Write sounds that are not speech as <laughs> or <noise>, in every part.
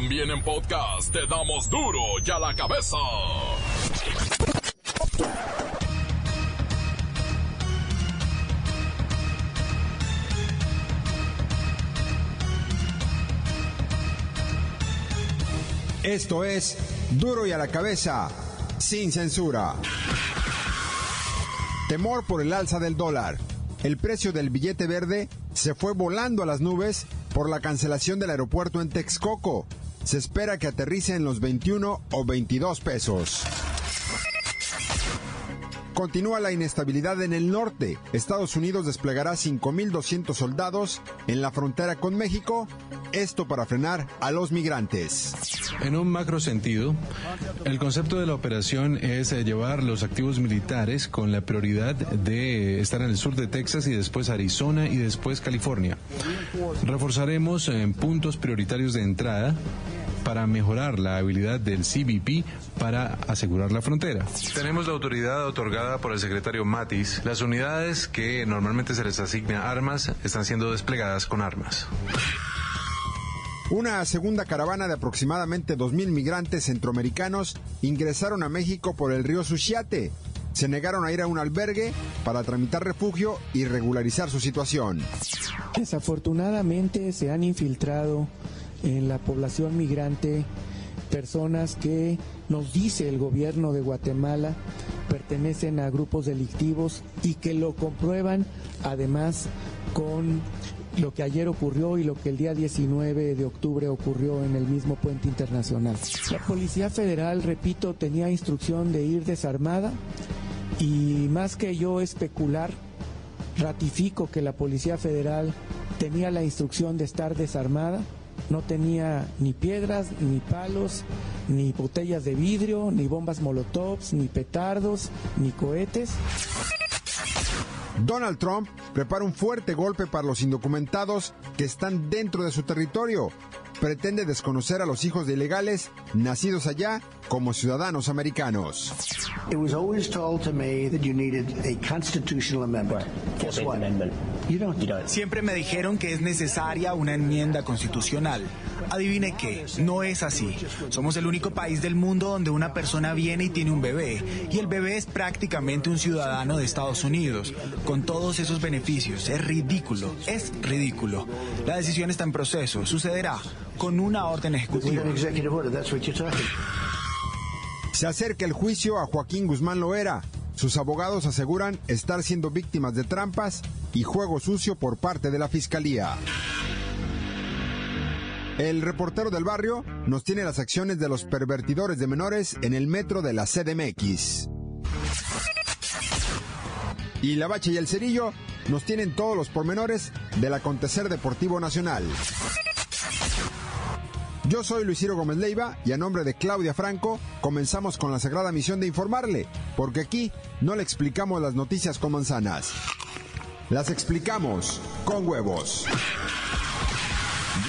También en podcast te damos duro y a la cabeza. Esto es Duro y a la cabeza, sin censura. Temor por el alza del dólar. El precio del billete verde se fue volando a las nubes por la cancelación del aeropuerto en Texcoco. Se espera que aterrice en los 21 o 22 pesos. Continúa la inestabilidad en el norte. Estados Unidos desplegará 5.200 soldados en la frontera con México, esto para frenar a los migrantes. En un macro sentido, el concepto de la operación es eh, llevar los activos militares con la prioridad de estar en el sur de Texas y después Arizona y después California. Reforzaremos en puntos prioritarios de entrada para mejorar la habilidad del CBP para asegurar la frontera. Tenemos la autoridad otorgada por el secretario Matis. Las unidades que normalmente se les asigna armas están siendo desplegadas con armas. Una segunda caravana de aproximadamente 2.000 migrantes centroamericanos ingresaron a México por el río Suchiate. Se negaron a ir a un albergue para tramitar refugio y regularizar su situación. Desafortunadamente se han infiltrado en la población migrante personas que nos dice el gobierno de Guatemala pertenecen a grupos delictivos y que lo comprueban además con lo que ayer ocurrió y lo que el día 19 de octubre ocurrió en el mismo puente internacional. La Policía Federal, repito, tenía instrucción de ir desarmada y más que yo especular, ratifico que la Policía Federal tenía la instrucción de estar desarmada no tenía ni piedras, ni palos, ni botellas de vidrio, ni bombas molotovs, ni petardos, ni cohetes. Donald Trump prepara un fuerte golpe para los indocumentados que están dentro de su territorio. Pretende desconocer a los hijos de ilegales nacidos allá como ciudadanos americanos. Siempre me dijeron que es necesaria una enmienda constitucional. Adivine qué, no es así. Somos el único país del mundo donde una persona viene y tiene un bebé, y el bebé es prácticamente un ciudadano de Estados Unidos, con todos esos beneficios. Es ridículo, es ridículo. La decisión está en proceso, sucederá con una orden ejecutiva. Se acerca el juicio a Joaquín Guzmán Loera. Sus abogados aseguran estar siendo víctimas de trampas y juego sucio por parte de la Fiscalía. El reportero del barrio nos tiene las acciones de los pervertidores de menores en el metro de la CDMX. Y la Bacha y el Cerillo nos tienen todos los pormenores del acontecer deportivo nacional. Yo soy Luis Ciro Gómez Leiva y a nombre de Claudia Franco comenzamos con la sagrada misión de informarle, porque aquí no le explicamos las noticias con manzanas. Las explicamos con huevos.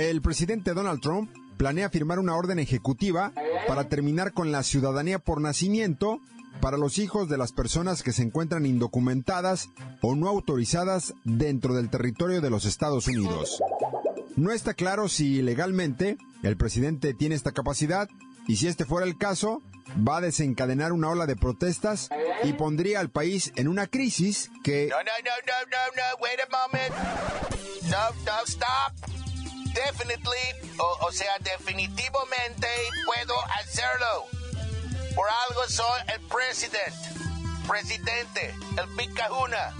El presidente Donald Trump planea firmar una orden ejecutiva para terminar con la ciudadanía por nacimiento para los hijos de las personas que se encuentran indocumentadas o no autorizadas dentro del territorio de los Estados Unidos. No está claro si legalmente el presidente tiene esta capacidad y si este fuera el caso, va a desencadenar una ola de protestas y pondría al país en una crisis que... No, no, no, no, no, no, wait a moment. No, no, stop. Definitely, o, sea, definitivamente puedo hacerlo. Por algo soy el presidente. Presidente, el Big Kahuna,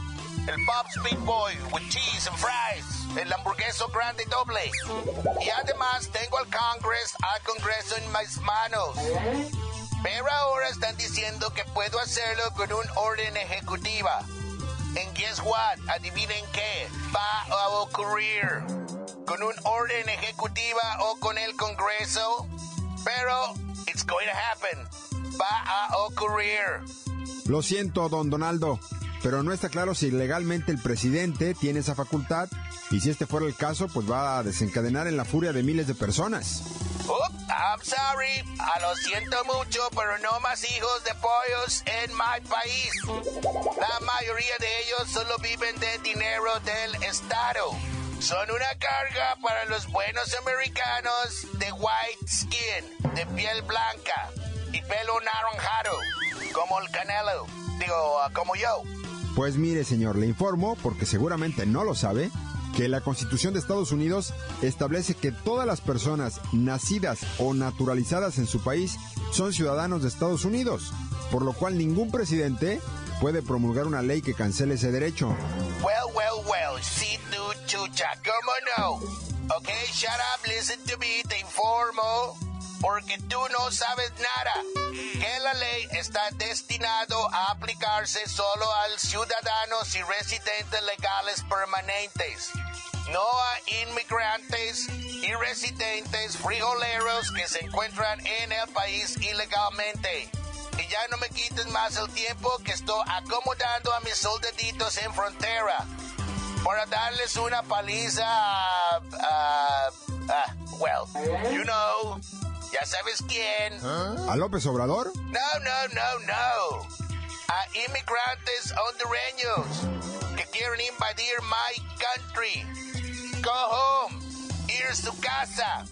el Bob's Big Boy with cheese and fries, el hamburgueso grande doble. Y además tengo al Congress, al Congreso en mis manos. Pero ahora están diciendo que puedo hacerlo con un orden ejecutiva. And guess what? Adivinen qué va a ocurrir. Con un orden ejecutiva o con el Congreso, Pero it's going to happen. Va a ocurrir. Lo siento, don Donaldo, pero no está claro si legalmente el presidente tiene esa facultad y si este fuera el caso, pues va a desencadenar en la furia de miles de personas. Oops, I'm sorry. A lo siento mucho, pero no más hijos de pollos en mi país. La mayoría de ellos solo viven de dinero del Estado. Son una carga para los buenos americanos de white skin, de piel blanca y pelo naranjado, como el Canelo. Digo, como yo. Pues mire, señor, le informo, porque seguramente no lo sabe, que la Constitución de Estados Unidos establece que todas las personas nacidas o naturalizadas en su país son ciudadanos de Estados Unidos, por lo cual ningún presidente puede promulgar una ley que cancele ese derecho. Well, chucha, ¿cómo no? Ok, shut up, listen to me, te informo, porque tú no sabes nada. Que la ley está destinado a aplicarse solo a ciudadanos y residentes legales permanentes, no a inmigrantes y residentes frijoleros que se encuentran en el país ilegalmente. Y ya no me quites más el tiempo que estoy acomodando a mis soldaditos en frontera para darles una paliza a, a- a- well, you know, ya sabes quién. ¿A López Obrador? No, no, no, no. A inmigrantes hondureños que quieren invadir my country. Go home. Ir a su casa.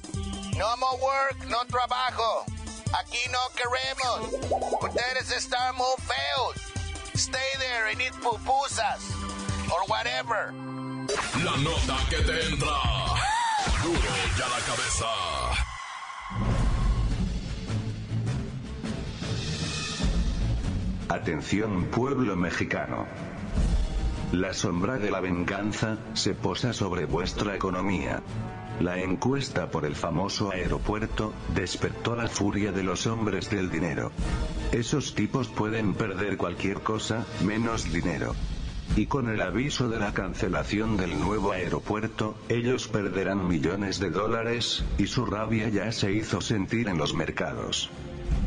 No more work, no trabajo. Aquí no queremos. Ustedes están muy feos. Stay there and eat pupusas. Or whatever. La nota que te entra. Duro ya la cabeza. Atención pueblo mexicano. La sombra de la venganza se posa sobre vuestra economía. La encuesta por el famoso aeropuerto despertó la furia de los hombres del dinero. Esos tipos pueden perder cualquier cosa, menos dinero. Y con el aviso de la cancelación del nuevo aeropuerto, ellos perderán millones de dólares, y su rabia ya se hizo sentir en los mercados.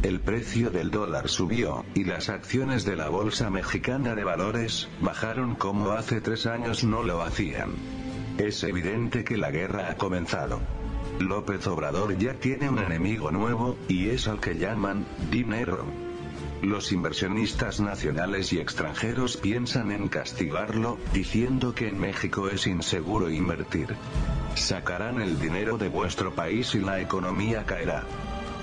El precio del dólar subió, y las acciones de la Bolsa Mexicana de Valores bajaron como hace tres años no lo hacían. Es evidente que la guerra ha comenzado. López Obrador ya tiene un enemigo nuevo, y es al que llaman dinero. Los inversionistas nacionales y extranjeros piensan en castigarlo, diciendo que en México es inseguro invertir. Sacarán el dinero de vuestro país y la economía caerá.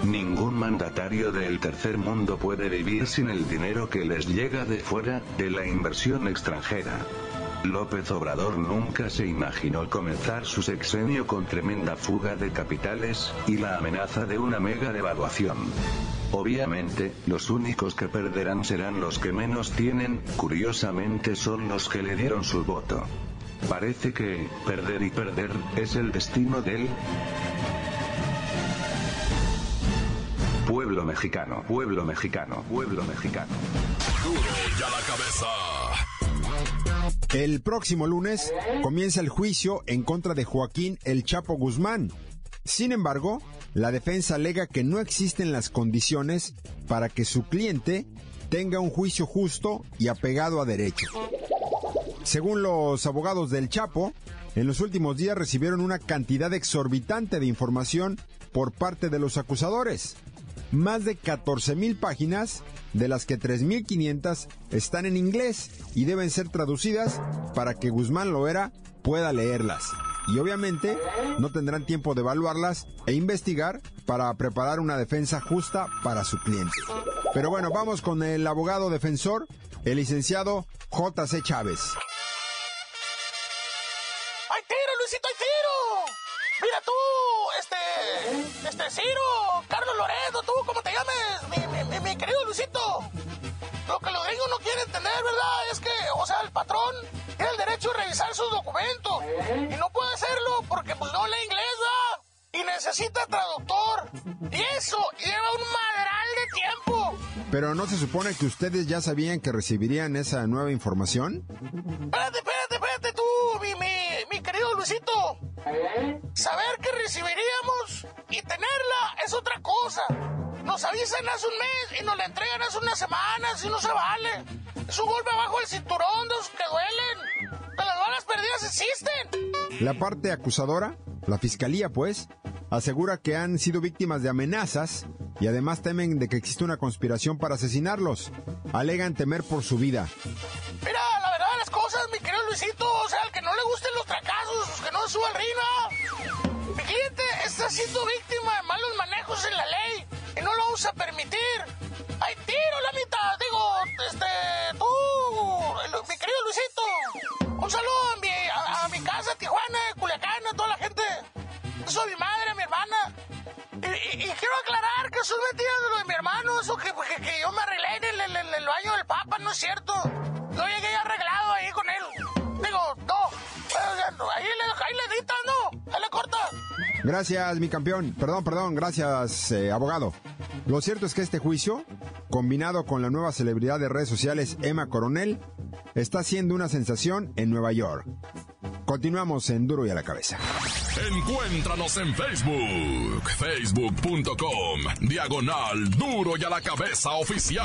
Ningún mandatario del tercer mundo puede vivir sin el dinero que les llega de fuera, de la inversión extranjera. López Obrador nunca se imaginó comenzar su sexenio con tremenda fuga de capitales, y la amenaza de una mega devaluación. Obviamente, los únicos que perderán serán los que menos tienen, curiosamente son los que le dieron su voto. Parece que, perder y perder, es el destino del pueblo mexicano, pueblo mexicano, pueblo mexicano. Duro ya la cabeza. El próximo lunes comienza el juicio en contra de Joaquín El Chapo Guzmán. Sin embargo, la defensa alega que no existen las condiciones para que su cliente tenga un juicio justo y apegado a derecho. Según los abogados del Chapo, en los últimos días recibieron una cantidad exorbitante de información por parte de los acusadores. Más de 14 mil páginas, de las que 3.500 están en inglés y deben ser traducidas para que Guzmán Loera pueda leerlas. Y obviamente no tendrán tiempo de evaluarlas e investigar para preparar una defensa justa para su cliente. Pero bueno, vamos con el abogado defensor, el licenciado J.C. Chávez. ¡Ay, tiro, Luisito, ay, tiro! Mira tú, este, este Ciro, Carlos Loredo, Luisito. Lo que los gringos no quieren entender, ¿verdad? Es que, o sea, el patrón tiene el derecho a revisar sus documentos. Y no puede hacerlo porque, pues, no lee inglés, ¿verdad? Y necesita traductor. Y eso lleva un madral de tiempo. Pero ¿no se supone que ustedes ya sabían que recibirían esa nueva información? Espérate, espérate, espérate tú, mi, Luisito. Saber que recibiríamos y tenerla es otra cosa. Nos avisan hace un mes y nos la entregan hace una semana, así no se vale. Es un golpe abajo del cinturón, dos que duelen. Pero las balas perdidas existen. La parte acusadora, la fiscalía pues, asegura que han sido víctimas de amenazas y además temen de que existe una conspiración para asesinarlos. Alegan temer por su vida. Mira, la verdad de las cosas, mi querido Luisito, no suba al. Mi cliente está siendo víctima de malos manejos en la ley y no lo vamos a permitir. ¡Hay tiro, la mitad! Digo, este, tú, mi querido Luisito. Un saludo a mi, a, a mi casa, Tijuana, Culiacán, a toda la gente. Eso a mi madre, a mi hermana. Y, y- y quiero aclarar que son mentiras de lo de mi hermano, eso que, que- que yo me arreglé en el- el- el baño del Papa, no es cierto. Gracias, mi campeón. Perdón, perdón, gracias, eh, abogado. Lo cierto es que este juicio, combinado con la nueva celebridad de redes sociales Emma Coronel, está siendo una sensación en Nueva York. Continuamos en Duro y a la cabeza. Encuéntranos en Facebook, facebook.com, diagonal duro y a la cabeza oficial.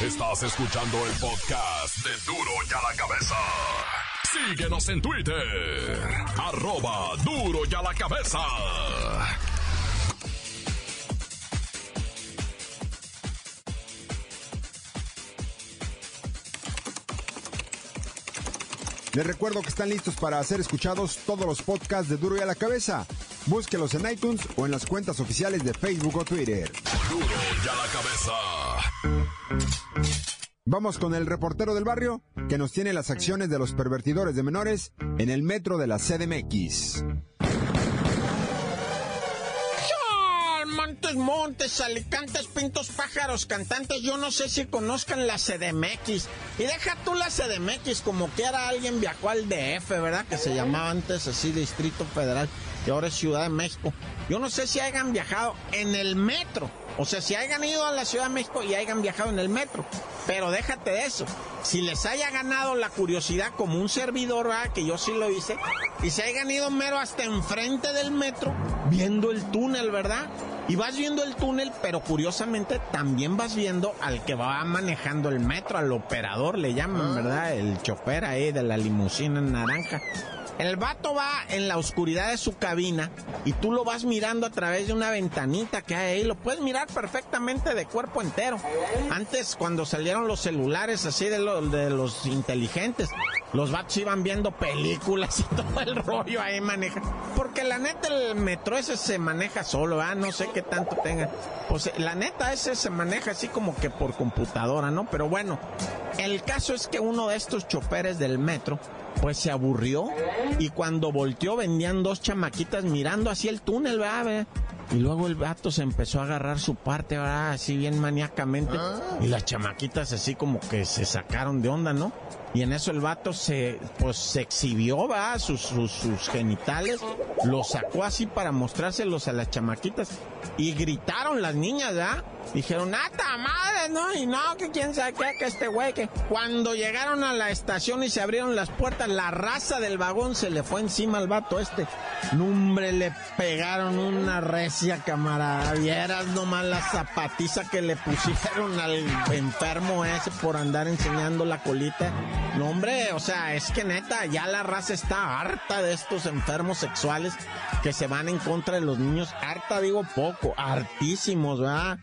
Estás escuchando el podcast de duro y a la cabeza. Síguenos en Twitter, arroba duro y a la cabeza. Les recuerdo que están listos para ser escuchados todos los podcasts de Duro y a la cabeza. Búsquelos en iTunes o en las cuentas oficiales de Facebook o Twitter. Duro y a la cabeza. Vamos con el reportero del barrio que nos tiene las acciones de los pervertidores de menores en el metro de la CDMX. Montes, montes, alicantes, pintos, pájaros, cantantes, yo no sé si conozcan la CDMX. Y deja tú la CDMX, como que era alguien viajó al DF, ¿verdad? Que se llamaba antes así Distrito Federal y ahora es Ciudad de México. Yo no sé si hayan viajado en el metro. O sea, si hayan ido a la Ciudad de México y hayan viajado en el metro. Pero déjate de eso. Si les haya ganado la curiosidad como un servidor, ¿verdad? que yo sí lo hice, y se hayan ido mero hasta enfrente del metro, viendo el túnel, ¿verdad? Y vas viendo el túnel, pero curiosamente también vas viendo al que va manejando el metro, al operador le llaman, ¿verdad? El chofer ahí de la limusina naranja. El vato va en la oscuridad de su cabina y tú lo vas mirando a través de una ventanita que hay ahí. Lo puedes mirar perfectamente de cuerpo entero. Antes, cuando salieron los celulares así de, de los inteligentes, los vatos iban viendo películas <laughs> y todo el rollo ahí maneja. Porque la neta el metro ese se maneja solo, ¿ah? No sé qué tanto tenga. Pues la neta ese se maneja así como que por computadora, ¿no? Pero bueno, el caso es que uno de estos choferes del metro pues se aburrió y cuando volteó vendían dos chamaquitas mirando así el túnel, ¿verdad? ¿verdad? Y luego el vato se empezó a agarrar su parte, ¿verdad? Así bien maníacamente. Y las chamaquitas así como que se sacaron de onda, ¿no? Y en eso el vato se, pues, se exhibió, ¿verdad? Sus, sus, genitales. Los sacó así para mostrárselos a las chamaquitas. Y gritaron las niñas, ¿verdad? Dijeron, ¡ata madre! ¿no? Y no, que quién sabe qué, que este güey, que cuando llegaron a la estación y se abrieron las puertas, la raza del vagón se le fue encima al vato este. Nombre, le pegaron una recia, camarada. Vieras nomás la zapatiza que le pusieron al enfermo ese por andar enseñando la colita. No, hombre, o sea, es que neta, ya la raza está harta de estos enfermos sexuales que se van en contra de los niños. Harta, digo poco, hartísimos, ¿verdad?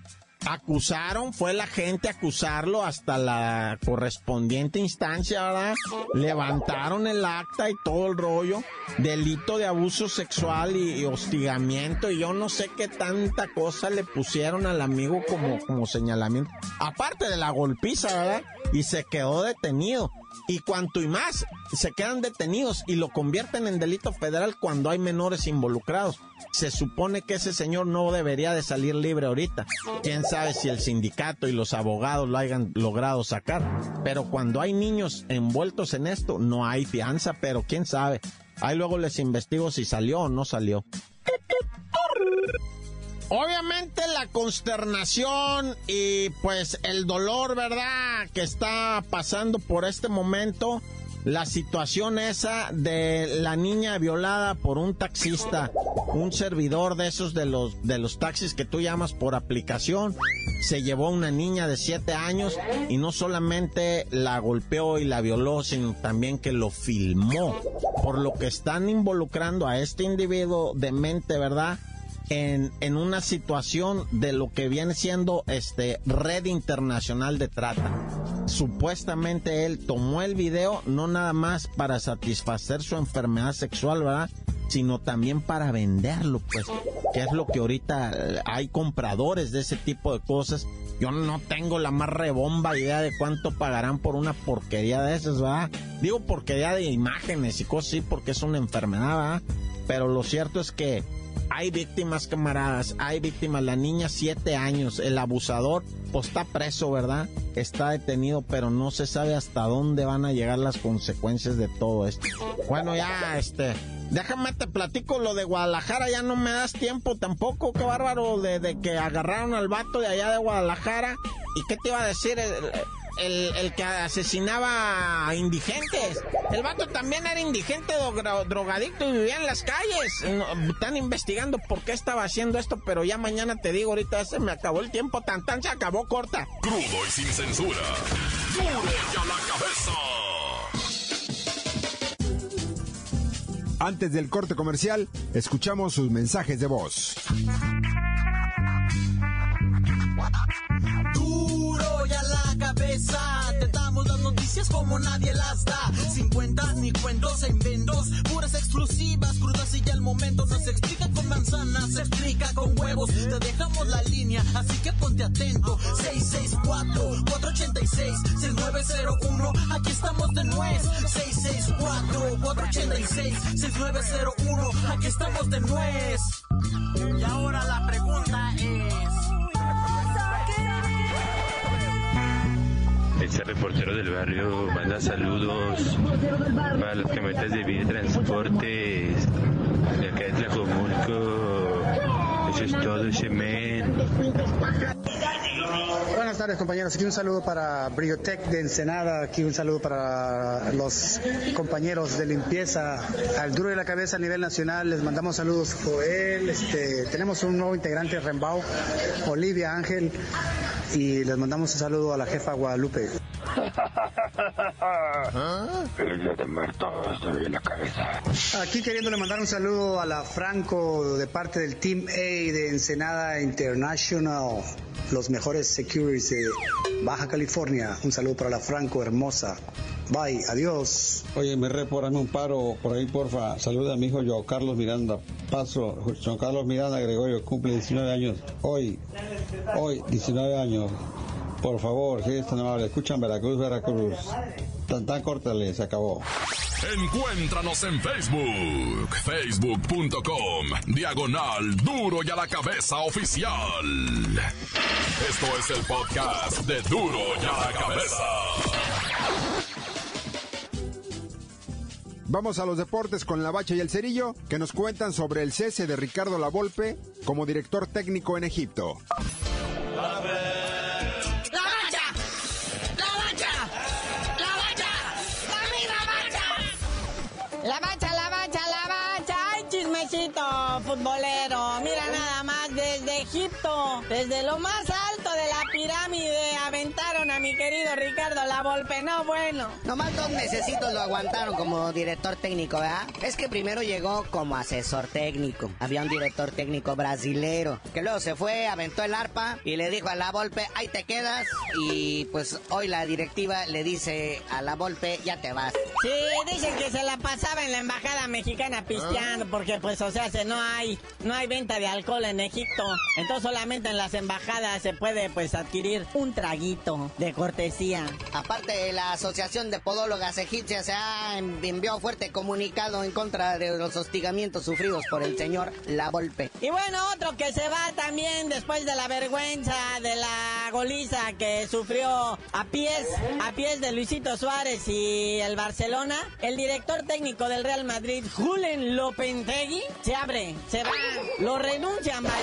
Acusaron, fue la gente a acusarlo hasta la correspondiente instancia, ¿verdad? Levantaron el acta y todo el rollo. Delito de abuso sexual y, y hostigamiento. Y yo no sé qué tanta cosa le pusieron al amigo como, como señalamiento. Aparte de la golpiza, ¿verdad? Y se quedó detenido. Y cuanto y más, se quedan detenidos y lo convierten en delito federal cuando hay menores involucrados. Se supone que ese señor no debería de salir libre ahorita. Quién sabe si el sindicato y los abogados lo hayan logrado sacar. Pero cuando hay niños envueltos en esto, no hay fianza, pero quién sabe. Ahí luego les investigo si salió o no salió. Obviamente la consternación y pues el dolor, ¿verdad? Que está pasando por este momento la situación esa de la niña violada por un taxista, un servidor de esos de los de los taxis que tú llamas por aplicación, se llevó a una niña de 7 años y no solamente la golpeó y la violó, sino también que lo filmó, por lo que están involucrando a este individuo de mente, ¿verdad? En, en, una situación de lo que viene siendo este red internacional de trata. Supuestamente él tomó el video no nada más para satisfacer su enfermedad sexual, ¿verdad? sino también para venderlo, pues, que es lo que ahorita eh, hay compradores de ese tipo de cosas. Yo no tengo la más rebomba idea de cuánto pagarán por una porquería de esas, ¿verdad? Digo porquería de imágenes y cosas así porque es una enfermedad, ¿verdad? Pero lo cierto es que hay víctimas, camaradas, hay víctimas. La niña, siete años, el abusador, pues está preso, ¿verdad? Está detenido, pero no se sabe hasta dónde van a llegar las consecuencias de todo esto. Bueno, ya, este, déjame te platico lo de Guadalajara, ya no me das tiempo tampoco, qué bárbaro, de, que agarraron al vato de allá de Guadalajara. ¿Y qué te iba a decir? El, el, que asesinaba a indigentes. El vato también era indigente, drogadicto y vivía en las calles. están investigando por qué estaba haciendo esto, pero ya mañana te digo, ahorita se me acabó el tiempo, tan tan se acabó corta. Crudo y sin censura. Duro y a la cabeza. Antes del corte comercial, escuchamos sus mensajes de voz. Ni cuentos e inventos. Puras exclusivas, crudas y ya el momento. No se explica con manzanas, se explica con huevos. Te dejamos la línea, así que ponte atento. 664-486-6901. Aquí estamos de nuez. 664-486-6901. Aquí estamos de nuez. Y ahora la pregunta Este reportero del barrio manda saludos para los camionetas de vida transportes de acá de Tlajomulco. Eso es todo, ese men. Tardes compañeros, aquí un saludo para Briotech de Ensenada, aquí un saludo para los compañeros de limpieza, al duro de la cabeza a nivel nacional, les mandamos saludos. Joel, este, tenemos un nuevo integrante Rembao, Olivia Ángel, y les mandamos un saludo a la jefa Guadalupe. <laughs> Día de muertos, en la cabeza. Aquí queriéndole mandar un saludo a la Franco de parte del Team A de Ensenada International, los mejores securities de Baja California. Un saludo para la Franco hermosa. Bye, adiós. Oye, me reporame un paro por ahí, porfa. Saluda a mi hijo yo, Carlos Miranda. Paso, Juan Carlos Miranda Gregorio, cumple 19 años. Hoy, hoy, 19 años. Por favor, si es tan amable, escuchan Veracruz, Veracruz. Tan tan córtale, se acabó. Encuéntranos en Facebook, facebook.com, diagonal duro y a la cabeza oficial. Esto es el podcast de duro y a la cabeza. Vamos a los deportes con la bacha y el cerillo, que nos cuentan sobre el cese de Ricardo Lavolpe como director técnico en Egipto. Futbolero! Mira nada más, desde Egipto, desde lo más alto de la pirámide, aventaron a mi querido Ricardo La Volpe. No, bueno. Nomás dos necesitos lo aguantaron como director técnico, ¿verdad? Es que primero llegó como asesor técnico. Había un director técnico brasilero, que luego se fue, aventó el arpa y le dijo a La Volpe, ahí te quedas. Y pues hoy la directiva le dice a La Volpe, ya te vas. Sí, dicen que se la pasaba en la embajada mexicana pisteando, porque pues, o sea, no hay, no hay venta de alcohol en Egipto. Entonces solamente en las embajadas se puede pues adquirir un traguito de cortesía. Aparte, la Asociación de Podólogas Egipcias se ha enviado fuerte comunicado en contra de los hostigamientos sufridos por el señor La Volpe. Y bueno, otro que se va también después de la vergüenza de la goliza que sufrió a pies, a pies de Luisito Suárez y el Barcelona el director técnico del Real Madrid, Julen Lopentegui, se abre, se va, lo renuncian, vaya.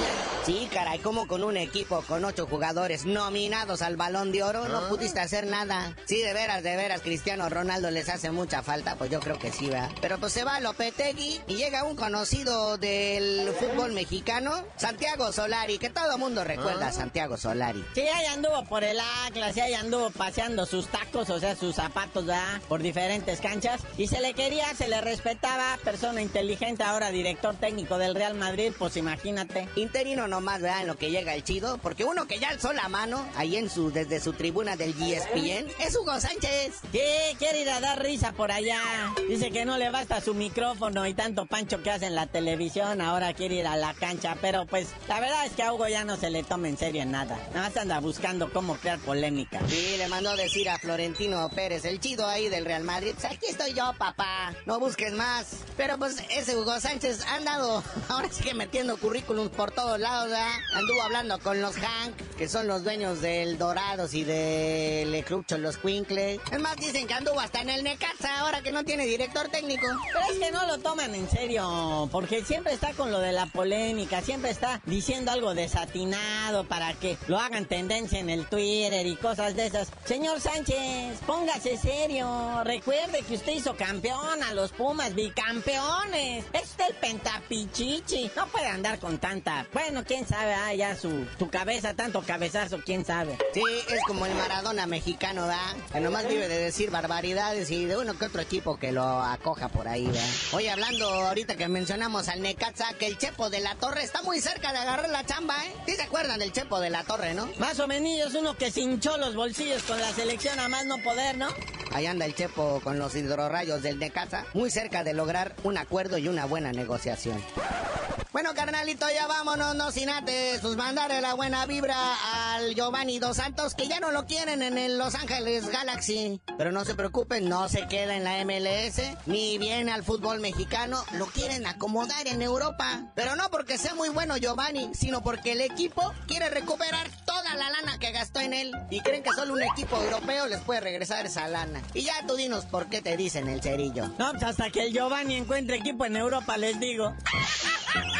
Sí, caray, como con un equipo con ocho jugadores jugadores nominados al balón de oro, no pudiste hacer nada. Sí, de veras, de veras, Cristiano Ronaldo les hace mucha falta, pues yo creo que sí, va. Pero pues se va Lopetegui y llega un conocido del fútbol mexicano, Santiago Solari, que todo mundo recuerda a Santiago Solari. Sí, ahí anduvo por el Atlas, sí, ahí anduvo paseando sus tacos, o sea, sus zapatos, ¿verdad? Por diferentes canchas. Y se le quería, se le respetaba, persona inteligente, ahora director técnico del Real Madrid, pues imagínate. Interino nomás, ¿verdad? En lo que llega el chido, porque uno que ya alzó la mano, ahí en su, desde su tribuna del ESPN, es Hugo Sánchez. Sí, quiere ir a dar risa por allá. Dice que no le basta su micrófono y tanto pancho que hace en la televisión, ahora quiere ir a la cancha, pero pues la verdad es que a Hugo ya no se le toma en serio en nada. Nada más anda buscando cómo crear polémica. Sí, le mandó decir a Florentino Pérez, el chido ahí del Real Madrid, "Pues aquí estoy yo, papá, no busques más. Pero pues ese Hugo Sánchez ha andado, <laughs> ahora sigue metiendo currículums por todos lados, ¿verdad? Anduvo hablando con los Hank, que son los dueños del Dorados y del Club Los Quinkle. Es más, dicen que anduvo hasta en el Necaxa, ahora que no tiene director técnico. Pero es que no lo toman en serio, porque siempre está con lo de la polémica, siempre está diciendo algo desatinado para que lo hagan tendencia en el Twitter y cosas de esas. Señor Sánchez, póngase serio, recuerde que usted hizo campeón a los Pumas, bicampeones. Es el pentapichichi, no puede andar con tanta, bueno, quién sabe, ah, ya su, cabeza, tanto cabezazo, quién sabe. Sí, es como el Maradona mexicano, ¿verdad? Que nomás vive de decir barbaridades y de uno que otro equipo que lo acoja por ahí, ¿verdad? Oye, hablando ahorita que mencionamos al Necaxa, que el Chepo de la Torre está muy cerca de agarrar la chamba, ¿eh? ¿Sí se acuerdan del Chepo de la Torre, no? Más o menos uno que se hinchó los bolsillos con la selección a más no poder, ¿no? Ahí anda el Chepo con los hidrorrayos del Necaxa, muy cerca de lograr un acuerdo y una buena negociación. Bueno, carnalito, ya vámonos, no sin antes, pues mandarle la buena vibra al Giovanni Dos Santos, que ya no lo quieren en el Los Ángeles Galaxy. Pero no se preocupen, no se queda en la MLS, ni viene al fútbol mexicano, lo quieren acomodar en Europa. Pero no porque sea muy bueno Giovanni, sino porque el equipo quiere recuperar toda la lana que gastó en él. Y creen que solo un equipo europeo les puede regresar esa lana. Y ya tú dinos por qué te dicen el cerillo. No, pues hasta que el Giovanni encuentre equipo en Europa, les digo. <laughs>